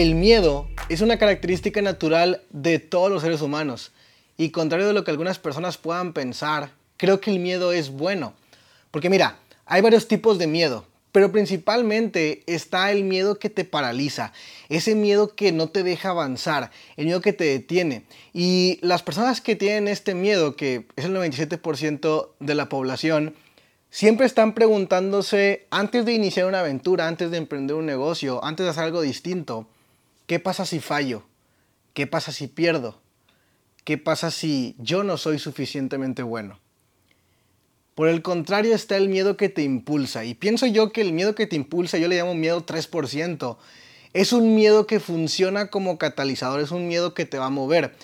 El miedo es una característica natural de todos los seres humanos y contrario de lo que algunas personas puedan pensar, creo que el miedo es bueno. Porque mira, hay varios tipos de miedo, pero principalmente está el miedo que te paraliza, ese miedo que no te deja avanzar, el miedo que te detiene. Y las personas que tienen este miedo, que es el 97% de la población, siempre están preguntándose antes de iniciar una aventura, antes de emprender un negocio, antes de hacer algo distinto, ¿qué pasa si fallo? ¿Qué pasa si pierdo? ¿Qué pasa si yo no soy suficientemente bueno? Por el contrario está el miedo que te impulsa. Y pienso yo que el miedo que te impulsa, yo le llamo miedo 3%, es un miedo que funciona como catalizador, es un miedo que te va a mover.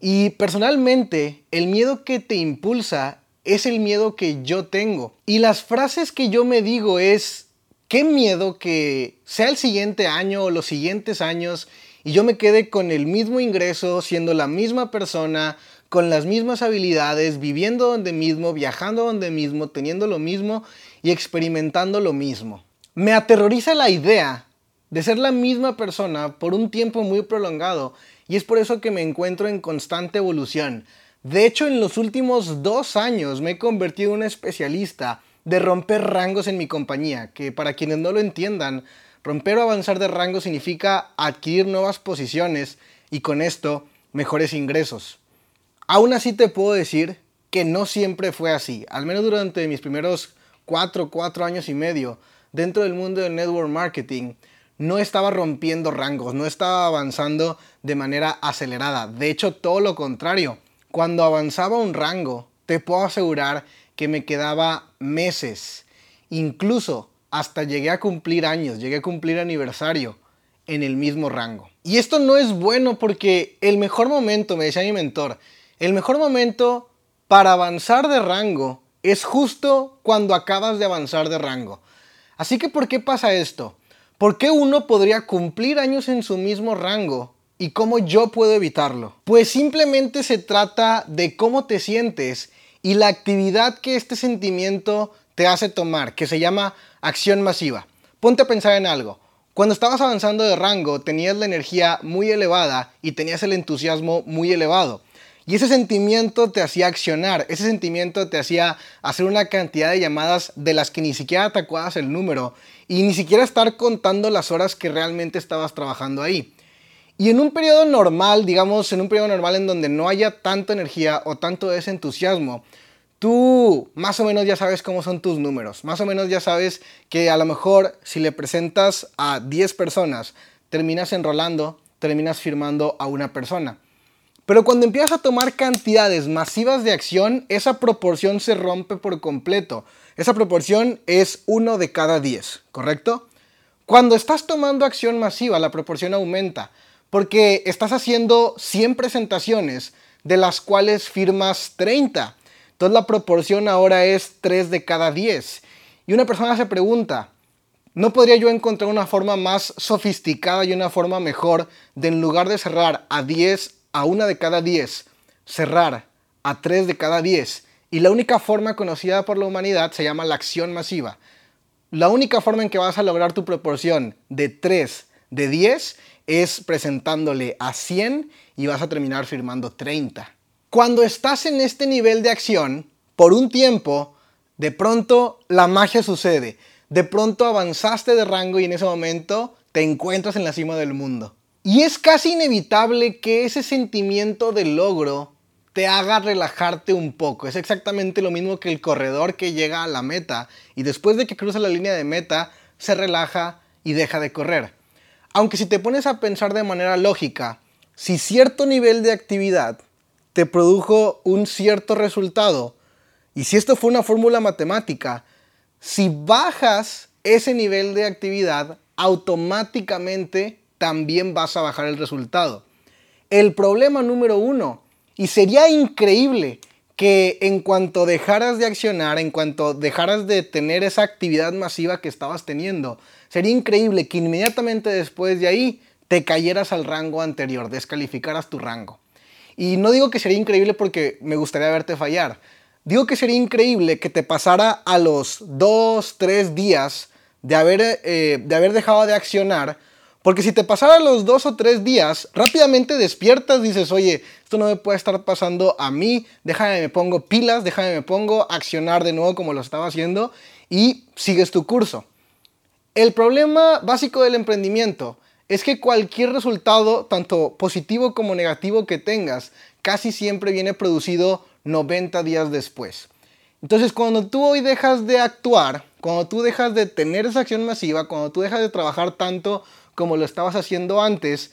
Y personalmente, el miedo que te impulsa es el miedo que yo tengo. Y las frases que yo me digo es, qué miedo que sea el siguiente año o los siguientes años y yo me quede con el mismo ingreso, siendo la misma persona, con las mismas habilidades, viviendo donde mismo, viajando donde mismo, teniendo lo mismo y experimentando lo mismo. Me aterroriza la idea de ser la misma persona por un tiempo muy prolongado y es por eso que me encuentro en constante evolución. De hecho, en los últimos dos años me he convertido en un especialista de romper rangos en mi compañía, que para quienes no lo entiendan, romper o avanzar de rango significa adquirir nuevas posiciones y con esto mejores ingresos. Aún así te puedo decir que no siempre fue así, al menos durante mis primeros cuatro, cuatro años y medio dentro del mundo del network marketing, no estaba rompiendo rangos, no estaba avanzando de manera acelerada. De hecho, todo lo contrario. Cuando avanzaba un rango, te puedo asegurar que me quedaba meses, incluso hasta llegué a cumplir años, llegué a cumplir aniversario en el mismo rango. Y esto no es bueno porque el mejor momento, me decía mi mentor, el mejor momento para avanzar de rango es justo cuando acabas de avanzar de rango. Así que, ¿por qué pasa esto? ¿Por qué uno podría cumplir años en su mismo rango y cómo yo puedo evitarlo? Pues simplemente se trata de cómo te sientes y la actividad que este sentimiento te hace tomar, que se llama acción masiva. Ponte a pensar en algo. Cuando estabas avanzando de rango, tenías la energía muy elevada y tenías el entusiasmo muy elevado. Y ese sentimiento te hacía accionar, ese sentimiento te hacía hacer una cantidad de llamadas de las que ni siquiera te el número y ni siquiera estar contando las horas que realmente estabas trabajando ahí. Y en un periodo normal, digamos, en un periodo normal en donde no haya tanta energía o tanto ese entusiasmo, tú más o menos ya sabes cómo son tus números, más o menos ya sabes que a lo mejor si le presentas a 10 personas, terminas enrolando, terminas firmando a una persona. Pero cuando empiezas a tomar cantidades masivas de acción, esa proporción se rompe por completo. Esa proporción es uno de cada 10, ¿correcto? Cuando estás tomando acción masiva, la proporción aumenta, porque estás haciendo 100 presentaciones, de las cuales firmas 30. Entonces la proporción ahora es 3 de cada 10. Y una persona se pregunta, ¿no podría yo encontrar una forma más sofisticada y una forma mejor de en lugar de cerrar a 10 a una de cada 10, cerrar a 3 de cada 10. Y la única forma conocida por la humanidad se llama la acción masiva. La única forma en que vas a lograr tu proporción de 3 de 10 es presentándole a 100 y vas a terminar firmando 30. Cuando estás en este nivel de acción, por un tiempo, de pronto la magia sucede. De pronto avanzaste de rango y en ese momento te encuentras en la cima del mundo. Y es casi inevitable que ese sentimiento de logro te haga relajarte un poco. Es exactamente lo mismo que el corredor que llega a la meta y después de que cruza la línea de meta se relaja y deja de correr. Aunque si te pones a pensar de manera lógica, si cierto nivel de actividad te produjo un cierto resultado, y si esto fue una fórmula matemática, si bajas ese nivel de actividad, automáticamente también vas a bajar el resultado. El problema número uno, y sería increíble que en cuanto dejaras de accionar, en cuanto dejaras de tener esa actividad masiva que estabas teniendo, sería increíble que inmediatamente después de ahí te cayeras al rango anterior, descalificaras tu rango. Y no digo que sería increíble porque me gustaría verte fallar. Digo que sería increíble que te pasara a los dos, tres días de haber, eh, de haber dejado de accionar Porque si te pasara los dos o tres días, rápidamente despiertas, dices, oye, esto no me puede estar pasando a mí, déjame me pongo pilas, déjame me pongo accionar de nuevo como lo estaba haciendo y sigues tu curso. El problema básico del emprendimiento es que cualquier resultado, tanto positivo como negativo que tengas, casi siempre viene producido 90 días después. Entonces, cuando tú hoy dejas de actuar, cuando tú dejas de tener esa acción masiva, cuando tú dejas de trabajar tanto como lo estabas haciendo antes,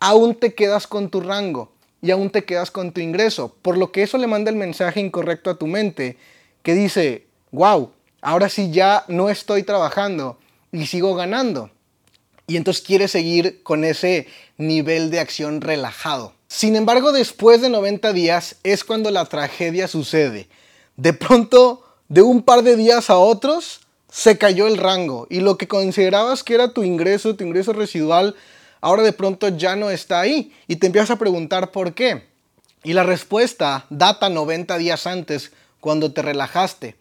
aún te quedas con tu rango y aún te quedas con tu ingreso. Por lo que eso le manda el mensaje incorrecto a tu mente que dice, wow, ahora sí ya no estoy trabajando y sigo ganando. Y entonces quieres seguir con ese nivel de acción relajado. Sin embargo, después de 90 días es cuando la tragedia sucede. De pronto, de un par de días a otros, se cayó el rango y lo que considerabas que era tu ingreso, tu ingreso residual, ahora de pronto ya no está ahí y te empiezas a preguntar por qué. Y la respuesta data 90 días antes, cuando te relajaste.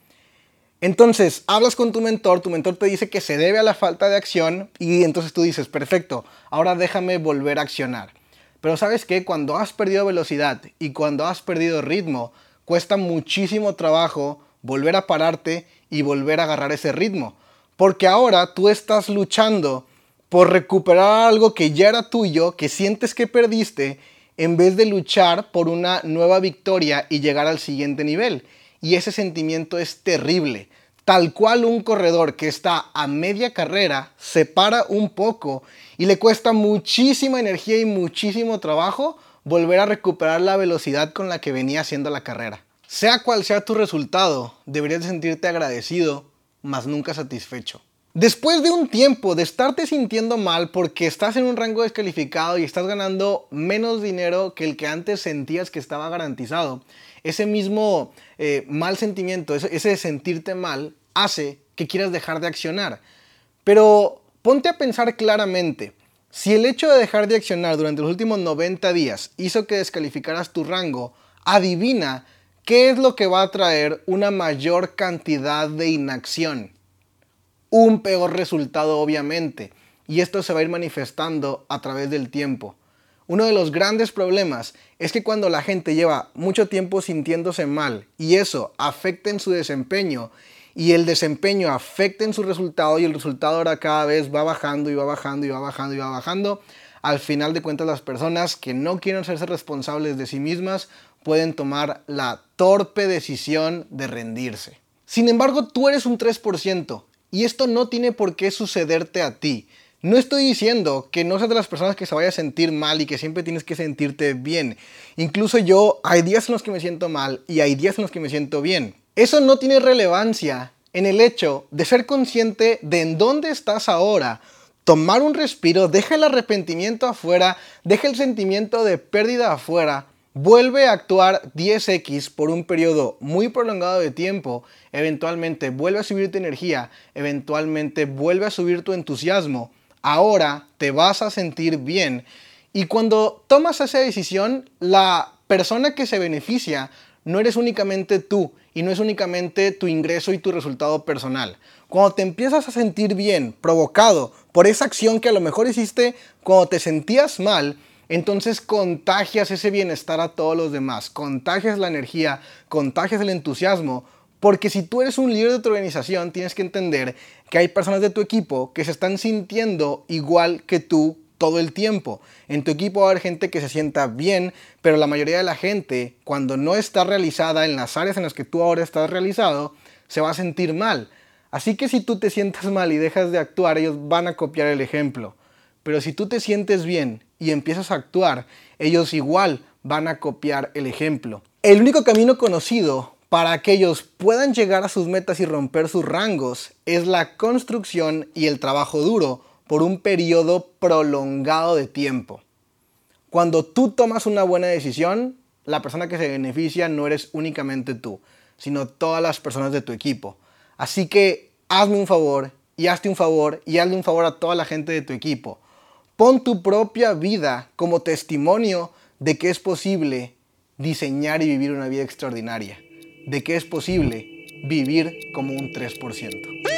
Entonces, hablas con tu mentor, tu mentor te dice que se debe a la falta de acción y entonces tú dices, perfecto, ahora déjame volver a accionar. Pero sabes que cuando has perdido velocidad y cuando has perdido ritmo, cuesta muchísimo trabajo volver a pararte y volver a agarrar ese ritmo. Porque ahora tú estás luchando por recuperar algo que ya era tuyo, que sientes que perdiste, en vez de luchar por una nueva victoria y llegar al siguiente nivel. Y ese sentimiento es terrible. Tal cual un corredor que está a media carrera se para un poco y le cuesta muchísima energía y muchísimo trabajo volver a recuperar la velocidad con la que venía haciendo la carrera. Sea cual sea tu resultado, deberías sentirte agradecido, mas nunca satisfecho. Después de un tiempo de estarte sintiendo mal porque estás en un rango descalificado y estás ganando menos dinero que el que antes sentías que estaba garantizado, ese mismo eh, mal sentimiento, ese, ese sentirte mal, hace que quieras dejar de accionar. Pero ponte a pensar claramente, si el hecho de dejar de accionar durante los últimos 90 días hizo que descalificaras tu rango, adivina ¿Qué es lo que va a traer una mayor cantidad de inacción? Un peor resultado, obviamente. Y esto se va a ir manifestando a través del tiempo. Uno de los grandes problemas es que cuando la gente lleva mucho tiempo sintiéndose mal y eso afecta en su desempeño y el desempeño afecta en su resultado y el resultado ahora cada vez va bajando y va bajando y va bajando y va bajando, al final de cuentas las personas que no quieren hacerse responsables de sí mismas pueden tomar la torpe decisión de rendirse. Sin embargo, tú eres un 3% y esto no tiene por qué sucederte a ti. No estoy diciendo que no seas de las personas que se vaya a sentir mal y que siempre tienes que sentirte bien. Incluso yo hay días en los que me siento mal y hay días en los que me siento bien. Eso no tiene relevancia en el hecho de ser consciente de en dónde estás ahora, tomar un respiro, deja el arrepentimiento afuera, deja el sentimiento de pérdida afuera vuelve a actuar 10x por un periodo muy prolongado de tiempo, eventualmente vuelve a subir tu energía, eventualmente vuelve a subir tu entusiasmo, ahora te vas a sentir bien. Y cuando tomas esa decisión, la persona que se beneficia no eres únicamente tú y no es únicamente tu ingreso y tu resultado personal. Cuando te empiezas a sentir bien, provocado por esa acción que a lo mejor hiciste cuando te sentías mal, entonces contagias ese bienestar a todos los demás, contagias la energía, contagias el entusiasmo, porque si tú eres un líder de tu organización, tienes que entender que hay personas de tu equipo que se están sintiendo igual que tú todo el tiempo. En tu equipo va a haber gente que se sienta bien, pero la mayoría de la gente, cuando no está realizada en las áreas en las que tú ahora estás realizado, se va a sentir mal. Así que si tú te sientas mal y dejas de actuar, ellos van a copiar el ejemplo. Pero si tú te sientes bien y empiezas a actuar, ellos igual van a copiar el ejemplo. El único camino conocido para que ellos puedan llegar a sus metas y romper sus rangos es la construcción y el trabajo duro por un periodo prolongado de tiempo. Cuando tú tomas una buena decisión, la persona que se beneficia no eres únicamente tú, sino todas las personas de tu equipo. Así que hazme un favor y hazte un favor y hazle un favor a toda la gente de tu equipo. Pon tu propia vida como testimonio de que es posible diseñar y vivir una vida extraordinaria, de que es posible vivir como un 3%.